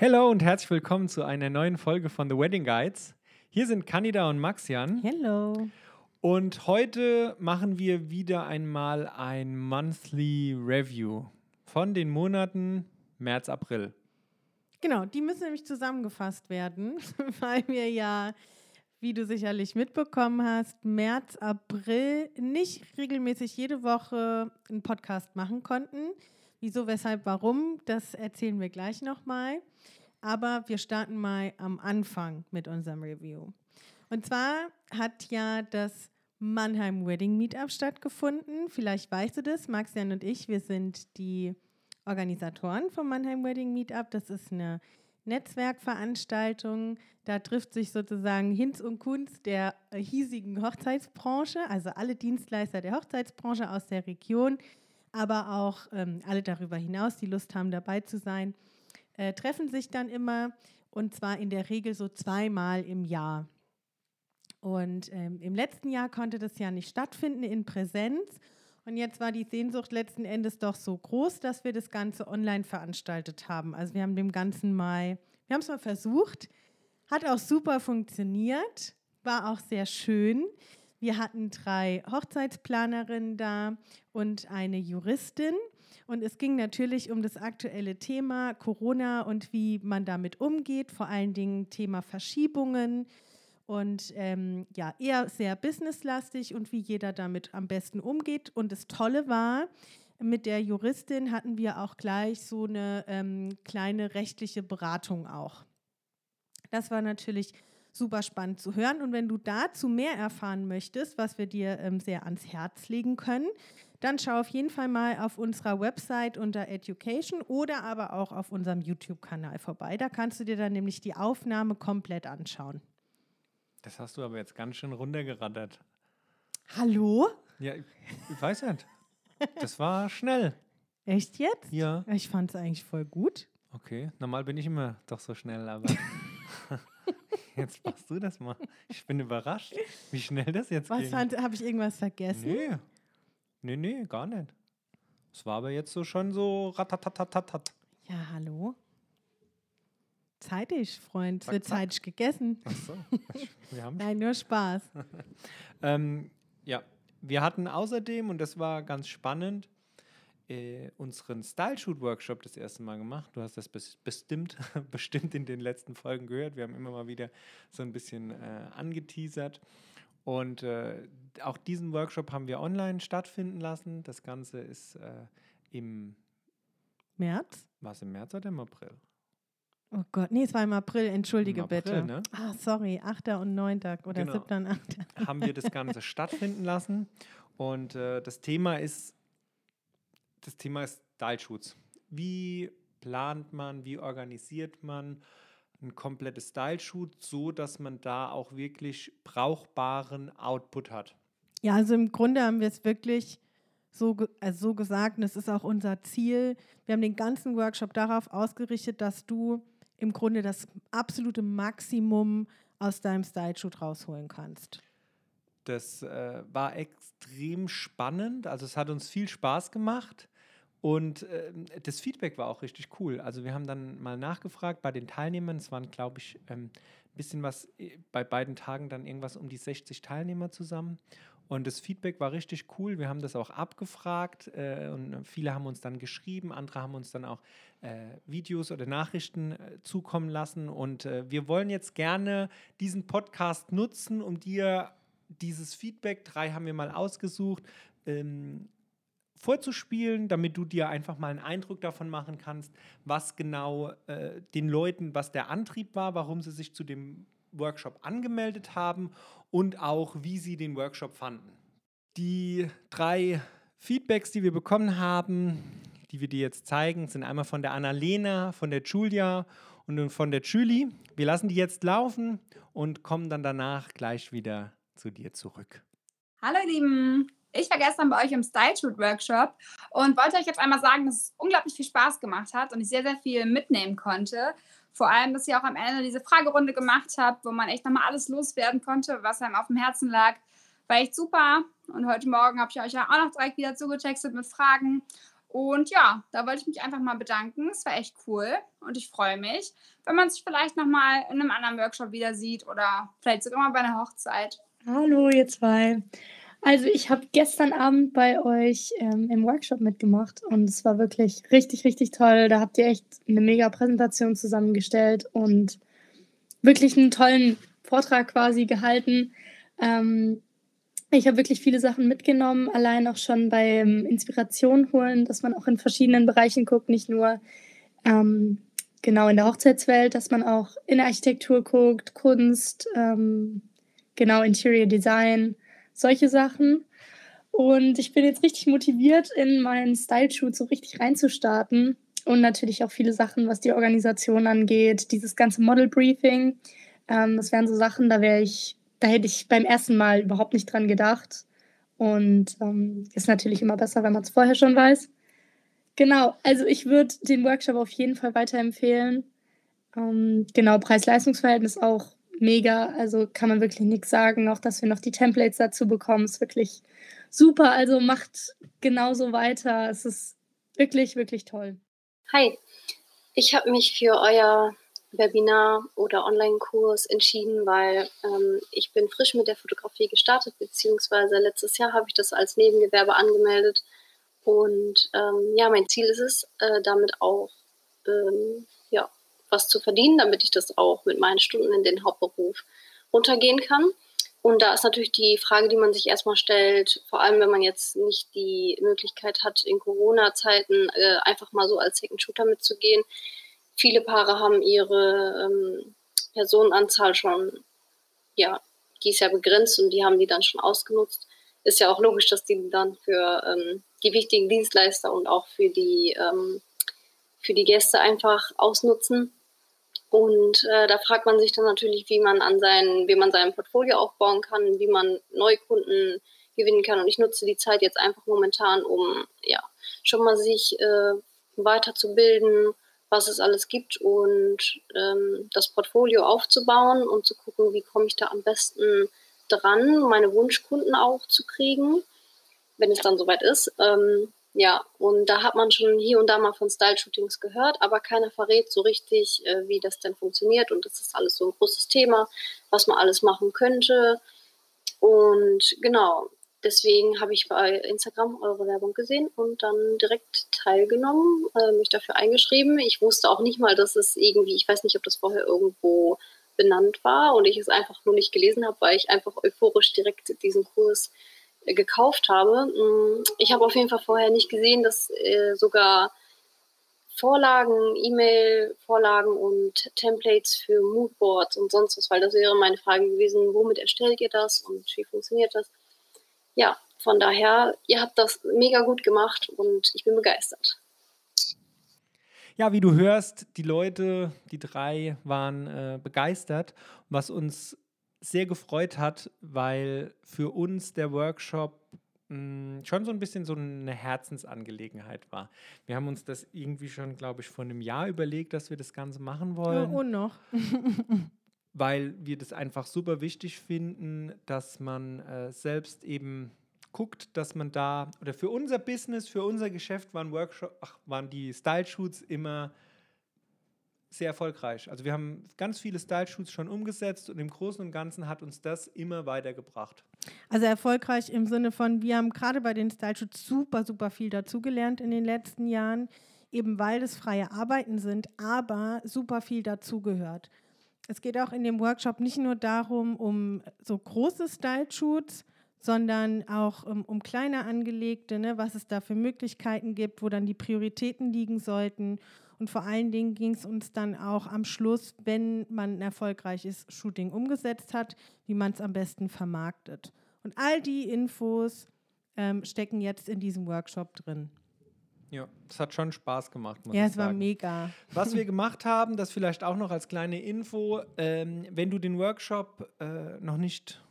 Hello und herzlich willkommen zu einer neuen Folge von The Wedding Guides. Hier sind Candida und Maxian. Hello. Und heute machen wir wieder einmal ein Monthly Review von den Monaten März, April. Genau, die müssen nämlich zusammengefasst werden, weil wir ja, wie du sicherlich mitbekommen hast, März, April nicht regelmäßig jede Woche einen Podcast machen konnten. Wieso, weshalb, warum, das erzählen wir gleich nochmal. Aber wir starten mal am Anfang mit unserem Review. Und zwar hat ja das Mannheim Wedding Meetup stattgefunden. Vielleicht weißt du das. Maxian und ich, wir sind die Organisatoren vom Mannheim Wedding Meetup. Das ist eine Netzwerkveranstaltung. Da trifft sich sozusagen Hinz und Kunz der hiesigen Hochzeitsbranche, also alle Dienstleister der Hochzeitsbranche aus der Region, aber auch ähm, alle darüber hinaus, die Lust haben, dabei zu sein, äh, treffen sich dann immer und zwar in der Regel so zweimal im Jahr. Und ähm, im letzten Jahr konnte das ja nicht stattfinden in Präsenz. Und jetzt war die Sehnsucht letzten Endes doch so groß, dass wir das Ganze online veranstaltet haben. Also wir haben dem Ganzen mal, wir haben es mal versucht, hat auch super funktioniert, war auch sehr schön. Wir hatten drei Hochzeitsplanerinnen da und eine Juristin. Und es ging natürlich um das aktuelle Thema Corona und wie man damit umgeht, vor allen Dingen Thema Verschiebungen und ähm, ja, eher sehr businesslastig und wie jeder damit am besten umgeht. Und das Tolle war, mit der Juristin hatten wir auch gleich so eine ähm, kleine rechtliche Beratung auch. Das war natürlich super spannend zu hören. Und wenn du dazu mehr erfahren möchtest, was wir dir ähm, sehr ans Herz legen können, dann schau auf jeden Fall mal auf unserer Website unter Education oder aber auch auf unserem YouTube-Kanal vorbei. Da kannst du dir dann nämlich die Aufnahme komplett anschauen. Das hast du aber jetzt ganz schön runtergerattert. Hallo? Ja, ich, ich weiß nicht. Das war schnell. Echt jetzt? Ja. Ich fand es eigentlich voll gut. Okay, normal bin ich immer doch so schnell, aber jetzt machst du das mal. Ich bin überrascht, wie schnell das jetzt Was ging. habe ich irgendwas vergessen? Nee. Nee, nee, gar nicht. Es war aber jetzt so schon so ratatatatat. Ja, hallo? Zeitig, Freund. Es wird zeitig gegessen. Ach so. Wir haben Nein, nur Spaß. Ähm, ja, wir hatten außerdem, und das war ganz spannend, äh, unseren Style-Shoot-Workshop das erste Mal gemacht. Du hast das bes bestimmt, bestimmt in den letzten Folgen gehört. Wir haben immer mal wieder so ein bisschen äh, angeteasert. Und äh, auch diesen Workshop haben wir online stattfinden lassen. Das Ganze ist äh, im, März? war es im März oder im April? Oh Gott, nee, es war im April, entschuldige Im April, bitte. ne? Ah, sorry, 8. und 9. oder Genau. 7. und 8. haben wir das Ganze stattfinden lassen. Und äh, das Thema ist, das Thema ist Style-Shoots. Wie plant man, wie organisiert man ein komplettes Style-Shoot, so dass man da auch wirklich brauchbaren Output hat? Ja, also im Grunde haben wir es wirklich so, also so gesagt, und es ist auch unser Ziel. Wir haben den ganzen Workshop darauf ausgerichtet, dass du im Grunde das absolute Maximum aus deinem Style-Shoot rausholen kannst. Das äh, war extrem spannend. Also es hat uns viel Spaß gemacht. Und ähm, das Feedback war auch richtig cool. Also wir haben dann mal nachgefragt bei den Teilnehmern. Es waren, glaube ich, ähm, ein bisschen was äh, bei beiden Tagen dann irgendwas um die 60 Teilnehmer zusammen. Und das Feedback war richtig cool. Wir haben das auch abgefragt äh, und viele haben uns dann geschrieben, andere haben uns dann auch äh, Videos oder Nachrichten äh, zukommen lassen. Und äh, wir wollen jetzt gerne diesen Podcast nutzen, um dir dieses Feedback, drei haben wir mal ausgesucht, ähm, vorzuspielen, damit du dir einfach mal einen Eindruck davon machen kannst, was genau äh, den Leuten, was der Antrieb war, warum sie sich zu dem Workshop angemeldet haben und auch, wie sie den Workshop fanden. Die drei Feedbacks, die wir bekommen haben, die wir dir jetzt zeigen, sind einmal von der Annalena, von der Julia und von der Julie. Wir lassen die jetzt laufen und kommen dann danach gleich wieder zu dir zurück. Hallo ihr Lieben, ich war gestern bei euch im Style Shoot Workshop und wollte euch jetzt einmal sagen, dass es unglaublich viel Spaß gemacht hat und ich sehr, sehr viel mitnehmen konnte. Vor allem, dass ihr auch am Ende diese Fragerunde gemacht habt, wo man echt nochmal alles loswerden konnte, was einem auf dem Herzen lag. War echt super. Und heute Morgen habe ich euch ja auch noch direkt wieder zugetextet mit Fragen. Und ja, da wollte ich mich einfach mal bedanken. Es war echt cool und ich freue mich, wenn man sich vielleicht nochmal in einem anderen Workshop wieder sieht oder vielleicht sogar mal bei einer Hochzeit. Hallo, ihr zwei. Also ich habe gestern Abend bei euch ähm, im Workshop mitgemacht und es war wirklich richtig, richtig toll. Da habt ihr echt eine mega Präsentation zusammengestellt und wirklich einen tollen Vortrag quasi gehalten. Ähm, ich habe wirklich viele Sachen mitgenommen, allein auch schon beim Inspiration holen, dass man auch in verschiedenen Bereichen guckt, nicht nur ähm, genau in der Hochzeitswelt, dass man auch in der Architektur guckt, Kunst, ähm, genau Interior Design, solche Sachen. Und ich bin jetzt richtig motiviert, in meinen Style-Shoot so richtig reinzustarten. Und natürlich auch viele Sachen, was die Organisation angeht, dieses ganze Model-Briefing. Ähm, das wären so Sachen, da wäre ich da hätte ich beim ersten Mal überhaupt nicht dran gedacht. Und ähm, ist natürlich immer besser, wenn man es vorher schon weiß. Genau, also ich würde den Workshop auf jeden Fall weiterempfehlen. Ähm, genau, Preis-Leistungs-Verhältnis auch mega. Also kann man wirklich nichts sagen. Auch dass wir noch die Templates dazu bekommen, ist wirklich super. Also macht genauso weiter. Es ist wirklich, wirklich toll. Hi, ich habe mich für euer Webinar oder Online-Kurs entschieden, weil ähm, ich bin frisch mit der Fotografie gestartet, beziehungsweise letztes Jahr habe ich das als Nebengewerbe angemeldet. Und ähm, ja, mein Ziel ist es, äh, damit auch ähm, ja, was zu verdienen, damit ich das auch mit meinen Stunden in den Hauptberuf runtergehen kann. Und da ist natürlich die Frage, die man sich erstmal stellt, vor allem wenn man jetzt nicht die Möglichkeit hat, in Corona-Zeiten äh, einfach mal so als Second Shooter mitzugehen, viele Paare haben ihre ähm, Personenanzahl schon, ja, die ist ja begrenzt und die haben die dann schon ausgenutzt. Ist ja auch logisch, dass die dann für ähm, die wichtigen Dienstleister und auch für die, ähm, für die Gäste einfach ausnutzen. Und äh, da fragt man sich dann natürlich, wie man an sein, wie man sein Portfolio aufbauen kann, wie man Neukunden gewinnen kann. Und ich nutze die Zeit jetzt einfach momentan, um ja schon mal sich äh, weiterzubilden, was es alles gibt und ähm, das Portfolio aufzubauen und zu gucken, wie komme ich da am besten dran, meine Wunschkunden auch zu kriegen, wenn es dann soweit ist. Ähm, ja, und da hat man schon hier und da mal von Style-Shootings gehört, aber keiner verrät so richtig, äh, wie das denn funktioniert. Und das ist alles so ein großes Thema, was man alles machen könnte. Und genau, deswegen habe ich bei Instagram eure Werbung gesehen und dann direkt teilgenommen, äh, mich dafür eingeschrieben. Ich wusste auch nicht mal, dass es irgendwie, ich weiß nicht, ob das vorher irgendwo benannt war und ich es einfach nur nicht gelesen habe, weil ich einfach euphorisch direkt diesen Kurs äh, gekauft habe. Mm, ich habe auf jeden Fall vorher nicht gesehen, dass äh, sogar Vorlagen, E-Mail-Vorlagen und Templates für Moodboards und sonst was, weil das wäre meine Frage gewesen, womit erstellt ihr das und wie funktioniert das? ja, von daher, ihr habt das mega gut gemacht und ich bin begeistert. Ja, wie du hörst, die Leute, die drei waren äh, begeistert, was uns sehr gefreut hat, weil für uns der Workshop mh, hm, schon so ein bisschen so eine Herzensangelegenheit war. Wir haben uns das irgendwie schon, glaube ich, vor einem Jahr überlegt, dass wir das Ganze machen wollen. Oh, und noch. weil wir das einfach super wichtig finden, dass man äh, selbst eben guckt, dass man da, oder für unser Business, für unser Geschäft waren Workshop, ach, waren die Style-Shoots immer sehr erfolgreich. Also wir haben ganz viele Style-Shoots schon umgesetzt und im Großen und Ganzen hat uns das immer weitergebracht. Also erfolgreich im Sinne von, wir haben gerade bei den Style-Shoots super, super viel dazugelernt in den letzten Jahren, eben weil es freie Arbeiten sind, aber super viel dazugehört. Es geht auch in dem Workshop nicht nur darum, um so große Style-Shoots, sondern auch um, um kleiner angelegte, ne, was es da für Möglichkeiten gibt, wo dann die Prioritäten liegen sollten. Und vor allen Dingen ging es uns dann auch am Schluss, wenn man ein erfolgreiches Shooting umgesetzt hat, wie man es am besten vermarktet. Und all die Infos ähm, stecken jetzt in diesem Workshop drin. Ja, es hat schon Spaß gemacht. ja, es war mega. Was wir gemacht haben, das vielleicht auch noch als kleine Info, ähm, wenn du den Workshop äh, noch nicht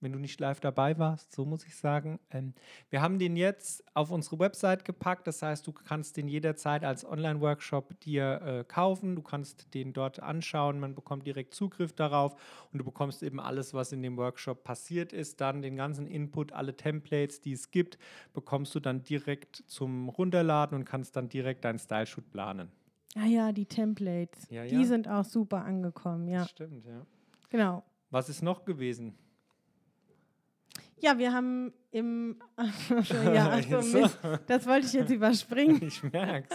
wenn du nicht live dabei warst, so muss ich sagen. Ähm, wir haben den jetzt auf unsere Website gepackt, das heißt, du kannst den jederzeit als Online-Workshop dir äh, kaufen, du kannst den dort anschauen, man bekommt direkt Zugriff darauf und du bekommst eben alles, was in dem Workshop passiert ist, dann den ganzen Input, alle Templates, die es gibt, bekommst du dann direkt zum Runterladen und kannst dann direkt deinen Style-Shoot planen. Ah ja, die Templates. Ja, Die ja. sind auch super angekommen, ja. Das stimmt, ja. Genau. Was ist noch gewesen? Ja, wir haben im. ja, ach so, So. Mist, das wollte ich jetzt überspringen. Ich merk's.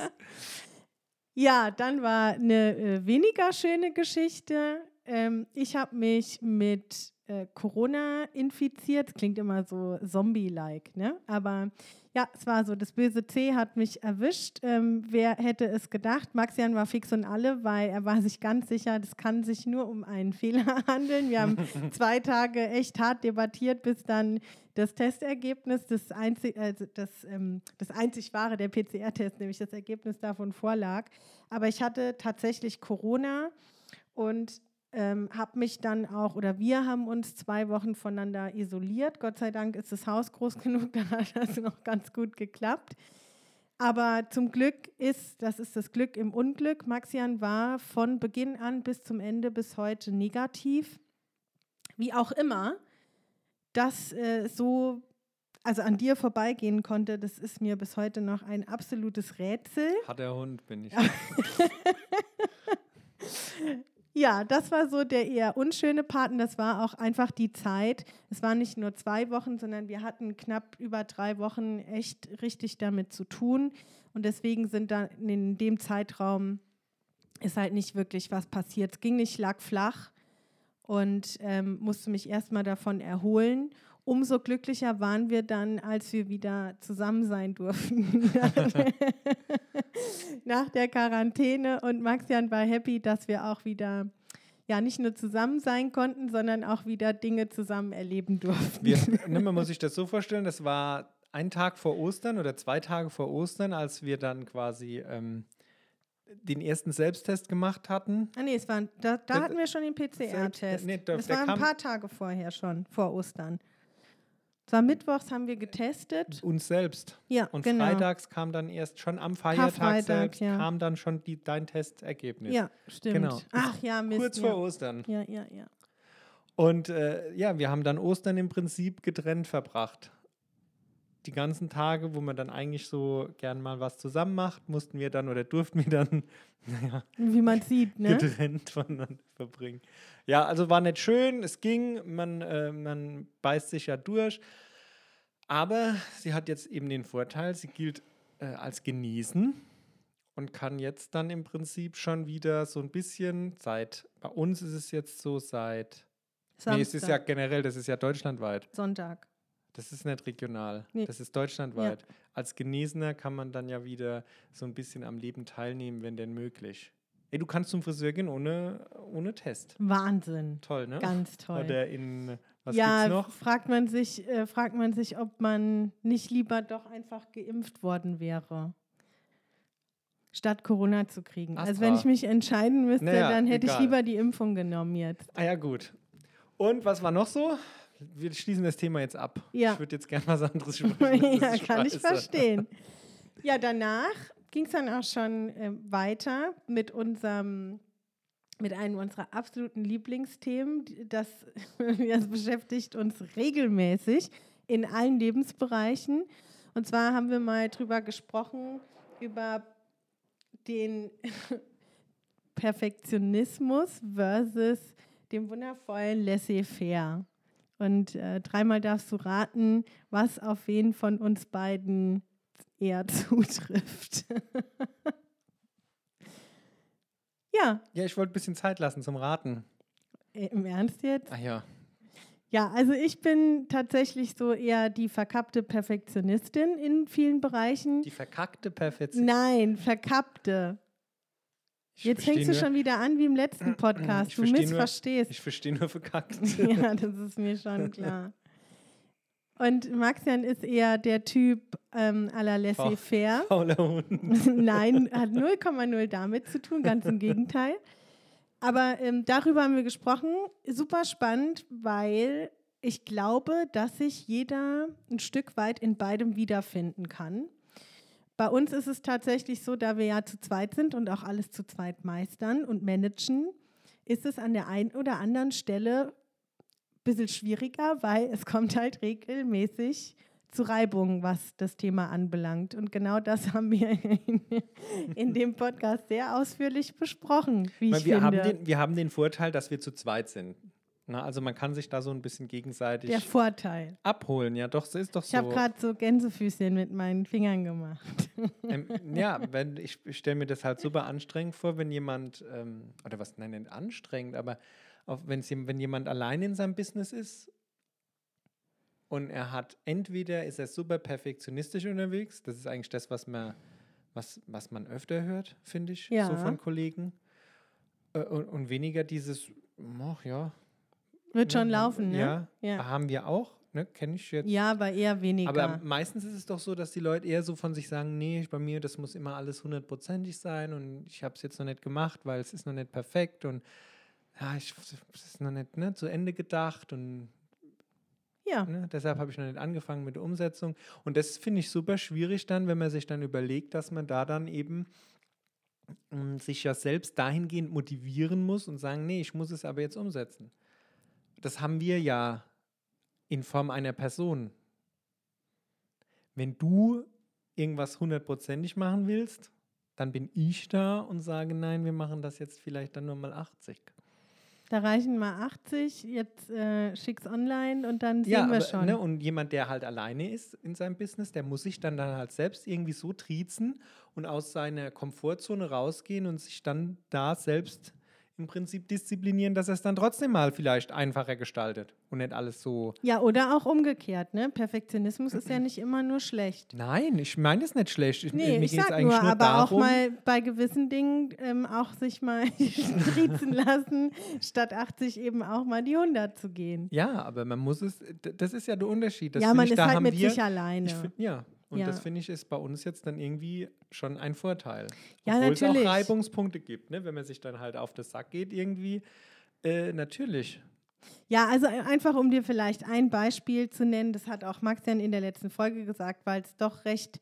Ja, dann war eine äh, weniger schöne Geschichte. Ähm, ich habe mich mit äh, Corona infiziert. Klingt immer so Zombie-like, ne? Aber ja, es war so, das böse C hat mich erwischt. Ähm, wer hätte es gedacht? Maxian war fix und alle, weil er war sich ganz sicher, das kann sich nur um einen Fehler handeln. Wir haben zwei Tage echt hart debattiert, bis dann das Testergebnis, das einzig, also das, ähm, das einzig wahre, der PCR-Test, nämlich das Ergebnis davon vorlag. Aber ich hatte tatsächlich Corona und ähm, habe mich dann auch, oder wir haben uns zwei Wochen voneinander isoliert. Gott sei Dank ist das Haus groß genug, da hat das noch ganz gut geklappt. Aber zum Glück ist, das ist das Glück im Unglück, Maxian war von Beginn an bis zum Ende bis heute negativ. Wie auch immer, das äh, so, also an dir vorbeigehen konnte, das ist mir bis heute noch ein absolutes Rätsel. Hat der Hund, bin ich. Ja, das war so der eher unschöne Part und das war auch einfach die Zeit. Es waren nicht nur zwei Wochen, sondern wir hatten knapp über drei Wochen echt richtig damit zu tun. Und deswegen sind dann in dem Zeitraum ist halt nicht wirklich was passiert. Es ging nicht, lag flach und ähm, musste mich erstmal davon erholen. Umso glücklicher waren wir dann, als wir wieder zusammen sein durften nach der Quarantäne. Und Maxian war happy, dass wir auch wieder ja nicht nur zusammen sein konnten, sondern auch wieder Dinge zusammen erleben durften. Wir, ne, man muss sich das so vorstellen, das war ein Tag vor Ostern oder zwei Tage vor Ostern, als wir dann quasi ähm, den ersten Selbsttest gemacht hatten. ah nee, es war, da, da hatten wir schon den PCR-Test. nee, das war ein paar Tage vorher schon, vor Ostern. Es war mittwochs, haben wir getestet. Uns selbst. Ja, Und genau. freitags kam dann erst schon am Feiertag Karfreitag, selbst, ja. kam dann schon die, dein Testergebnis. Ja, stimmt. Genau. Ach ja, Mist. Kurz ja. vor Ostern. Ja, ja, ja. Und äh, ja, wir haben dann Ostern im Prinzip getrennt verbracht. Die ganzen Tage, wo man dann eigentlich so gern mal was zusammen macht, mussten wir dann oder durften wir dann naja, Wie man sieht, ne? getrennt voneinander verbringen. Ja, also war nicht schön, es ging, man, äh, man beißt sich ja durch. Aber sie hat jetzt eben den Vorteil, sie gilt äh, als genesen und kann jetzt dann im Prinzip schon wieder so ein bisschen seit, bei uns ist es jetzt so seit, nee, es ist ja Samstag, generell, das ist ja deutschlandweit. Sonntag. Das ist nicht regional, Nee. das ist deutschlandweit. Als Genesener kann man dann ja wieder so ein bisschen am Leben teilnehmen, wenn denn möglich. Ey, du kannst zum Friseur gehen ohne, ohne Test. Wahnsinn. Toll, ne? Ganz toll. Oder in, was ja, gibt's noch? fragt man sich, äh, fragt man sich, ob man nicht lieber doch einfach geimpft worden wäre. Statt Corona zu kriegen. Also wenn Astra. ich mich entscheiden müsste, Naja, dann hätte egal. ich lieber die Impfung genommen jetzt. Ah ja, gut. Und was war noch so? Wir schließen das Thema jetzt ab. Ja. Ich würde jetzt gerne was anderes sprechen. ja, kann ich verstehen. Ja, danach ging es dann auch schon äh, weiter mit unserem, mit einem unserer absoluten Lieblingsthemen. Das, das beschäftigt uns regelmäßig in allen Lebensbereichen. Und zwar haben wir mal drüber gesprochen, über den Perfektionismus versus dem wundervollen Laissez-faire. Und äh, dreimal darfst du raten, was auf wen von uns beiden eher zutrifft. ja, Ja, ich wollte ein bisschen Zeit lassen zum Raten. äh, im Ernst jetzt? Ah ja. Ja, also ich bin tatsächlich so eher die verkappte Perfektionistin in vielen Bereichen. Die verkackte Perfektion. Nein, verkappte. Ich Jetzt fängst du nur- schon wieder an wie im letzten Podcast. Du versteh nur- missverstehst. Ich verstehe nur verkackt. Ja, das ist mir schon klar. Und Maxian ist eher der Typ ähm, à la laissez-faire. Fauler Hund. Nein, hat 0,0 damit zu tun, ganz im Gegenteil. Aber ähm, darüber haben wir gesprochen. Super spannend, weil ich glaube, dass sich jeder ein Stück weit in beidem wiederfinden kann. Bei uns ist es tatsächlich so, da wir ja zu zweit sind und auch alles zu zweit meistern und managen, ist es an der einen oder anderen Stelle ein bisschen schwieriger, weil es kommt halt regelmäßig zu Reibungen, was das Thema anbelangt. Und genau das haben wir in, in dem Podcast sehr ausführlich besprochen, wie ich wir, finde. haben den, wir haben den Vorteil, dass wir zu zweit sind. Na, also man kann sich da so ein bisschen gegenseitig der Vorteil. abholen. Ja, doch, es ist doch Ich so. habe gerade so Gänsefüßchen mit meinen Fingern gemacht. Ähm, ja, wenn, ich, ich stelle mir das halt super anstrengend vor, wenn jemand, ähm, oder was, nein, nicht anstrengend, aber wenn's, jem- wenn jemand allein in seinem Business ist und er hat, entweder ist er super perfektionistisch unterwegs, das ist eigentlich das, was man, was, was man öfter hört, finde ich, so Ja. von Kollegen, äh, und, und weniger dieses, ach ja. Wird schon ne, laufen, ne? Ja, Ja. haben wir auch, ne, kenne ich jetzt. Ja, aber eher weniger. Aber meistens ist es doch so, dass die Leute eher so von sich sagen, nee, bei mir, das muss immer alles hundertprozentig sein und ich habe es jetzt noch nicht gemacht, weil es ist noch nicht perfekt und ja, ich, es ist noch nicht ne, zu Ende gedacht und ja. ne, deshalb habe ich noch nicht angefangen mit der Umsetzung. Und das finde ich super schwierig dann, wenn man sich dann überlegt, dass man da dann eben mm, sich ja selbst dahingehend motivieren muss und sagen, nee, ich muss es aber jetzt umsetzen. Das haben wir ja in Form einer Person. Wenn du irgendwas hundertprozentig machen willst, dann bin ich da und sage, nein, wir machen das jetzt vielleicht dann nur mal 80. Da reichen mal 80, jetzt äh, schick's online und dann sehen Ja, wir aber, schon. Ne, und jemand, der halt alleine ist in seinem Business, der muss sich dann, dann halt selbst irgendwie so triezen und aus seiner Komfortzone rausgehen und sich dann da selbst im Prinzip disziplinieren, dass er es dann trotzdem mal vielleicht einfacher gestaltet und nicht alles so. ja, oder auch umgekehrt, ne? Perfektionismus ist ja nicht immer nur schlecht. Nein, ich meine es nicht schlecht. Ich, Nee, mir ich sag nur, aber darum, auch mal bei gewissen Dingen ähm, auch sich mal striezen lassen, statt 80 eben auch mal die 100 zu gehen. Ja, aber man muss es, das ist ja der Unterschied. Das ja, man ich, ist da halt mit wir, sich alleine. Find, ja, und Ja. das finde ich ist bei uns jetzt dann irgendwie schon ein Vorteil. Ja, Obwohl es natürlich. auch Reibungspunkte gibt, ne? wenn man sich dann halt auf den Sack geht irgendwie. Äh, natürlich. Ja, also ein- einfach um dir vielleicht ein Beispiel zu nennen, das hat auch Max ja in der letzten Folge gesagt, weil es doch recht,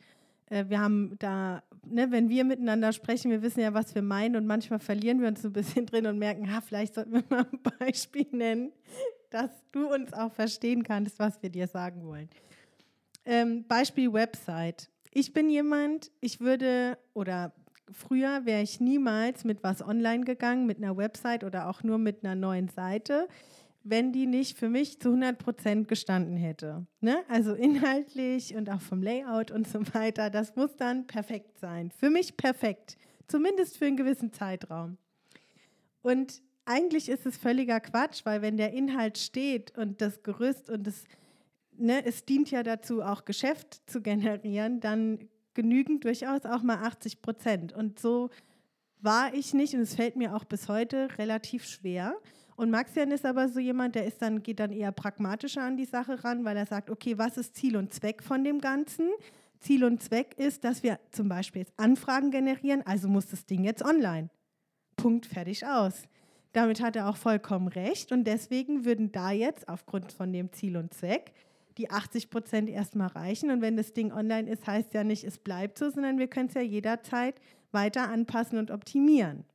äh, wir haben da, ne, wenn wir miteinander sprechen, wir wissen ja, was wir meinen und manchmal verlieren wir uns so ein bisschen drin und merken, ha, vielleicht sollten wir mal ein Beispiel nennen, dass du uns auch verstehen kannst, was wir dir sagen wollen. Ähm, Beispiel Website. Ich bin jemand, ich würde, oder früher wäre ich niemals mit was online gegangen, mit einer Website oder auch nur mit einer neuen Seite, wenn die nicht für mich zu 100 Prozent gestanden hätte. Ne? Also inhaltlich und auch vom Layout und so weiter. Das muss dann perfekt sein. Für mich perfekt. Zumindest für einen gewissen Zeitraum. Und eigentlich ist es völliger Quatsch, weil wenn der Inhalt steht und das Gerüst und das, ne, es dient ja dazu, auch Geschäft zu generieren, dann genügen durchaus auch mal 80 Prozent. Und so war ich nicht und es fällt mir auch bis heute relativ schwer. Und Maxian ist aber so jemand, der ist dann, geht dann eher pragmatischer an die Sache ran, weil er sagt, okay, was ist Ziel und Zweck von dem Ganzen? Ziel und Zweck ist, dass wir zum Beispiel jetzt Anfragen generieren, also muss das Ding jetzt online. Punkt, fertig, aus. Damit hat er auch vollkommen recht und deswegen würden da jetzt aufgrund von dem Ziel und Zweck die 80 Prozent erstmal reichen. Und wenn das Ding online ist, heißt ja nicht, es bleibt so, sondern wir können es ja jederzeit weiter anpassen und optimieren.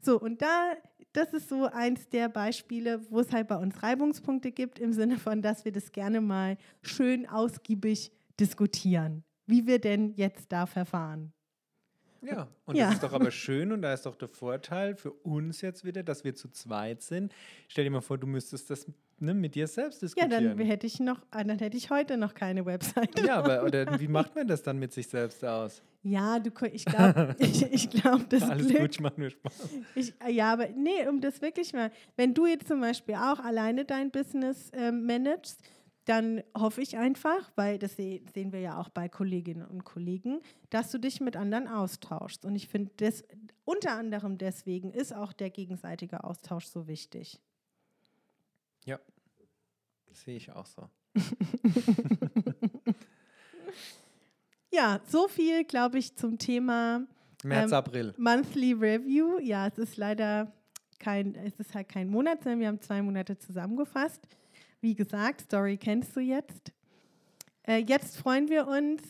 So, und da, das ist so eins der Beispiele, wo es halt bei uns Reibungspunkte gibt, im Sinne von, dass wir das gerne mal schön ausgiebig diskutieren, wie wir denn jetzt da verfahren. Ja, und Ja. das ist doch aber schön und da ist doch der Vorteil für uns jetzt wieder, dass wir zu zweit sind. Stell dir mal vor, du müsstest das ne, mit dir selbst Ja, diskutieren. dann hätte ich noch, ah, dann hätte ich heute noch keine Webseite. Ja, aber oder wie macht man das dann mit sich selbst aus? Ja, du, ich glaube, ich, ich glaub, das Alles Glück, gut, ich mach nur Spaß. Ich, ja, aber nee, um das wirklich mal, wenn du jetzt zum Beispiel auch alleine dein Business ähm, managst, dann hoffe ich einfach, weil das se sehen wir ja auch bei Kolleginnen und Kollegen, dass du dich mit anderen austauschst. Und ich finde, das unter anderem deswegen ist auch der gegenseitige Austausch so wichtig. Ja, das sehe ich auch so. Ja, so viel, glaube ich, zum Thema März, Ähm, April. Monthly Review. Ja, es ist leider kein, es ist halt kein Monat, sondern wir haben zwei Monate zusammengefasst. Wie gesagt, Story kennst du jetzt. Äh, jetzt freuen wir uns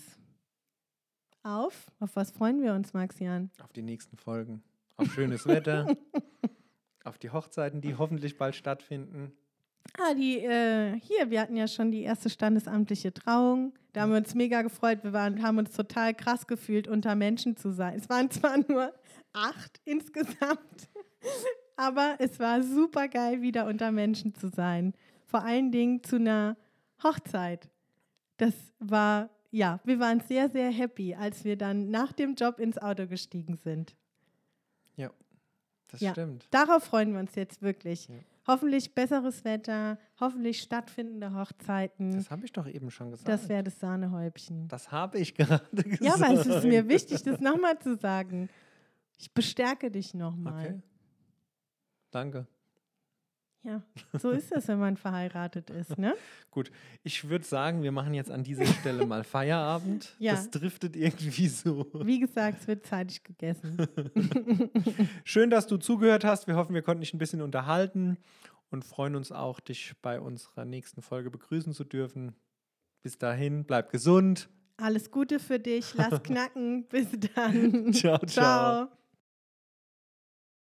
auf. Auf was freuen wir uns, Maxian? Auf die nächsten Folgen. Auf schönes Wetter. auf die Hochzeiten, die hoffentlich bald stattfinden. Ah, die, äh, hier, wir hatten ja schon die erste standesamtliche Trauung. Da haben wir uns mega gefreut. Wir waren, haben uns total krass gefühlt, unter Menschen zu sein. Es waren zwar nur acht insgesamt, aber es war super geil, wieder unter Menschen zu sein. Vor allen Dingen zu einer Hochzeit. Das war, ja, wir waren sehr, sehr happy, als wir dann nach dem Job ins Auto gestiegen sind. Ja, das Ja. stimmt. Darauf freuen wir uns jetzt wirklich. Ja. Hoffentlich besseres Wetter, hoffentlich stattfindende Hochzeiten. Das habe ich doch eben schon gesagt. Das wäre das Sahnehäubchen. Das habe ich gerade gesagt. Ja, aber es ist mir wichtig, das nochmal zu sagen. Ich bestärke dich nochmal. Okay. Danke. Ja, so ist es, wenn man verheiratet ist, ne? Gut, ich würde sagen, wir machen jetzt an dieser Stelle mal Feierabend. Ja. Das driftet irgendwie so. Wie gesagt, es wird zeitig gegessen. Schön, dass du zugehört hast. Wir hoffen, wir konnten dich ein bisschen unterhalten und freuen uns auch, dich bei unserer nächsten Folge begrüßen zu dürfen. Bis dahin, bleib gesund. Alles Gute für dich, lass knacken. Bis dann. Ciao, ciao. ciao.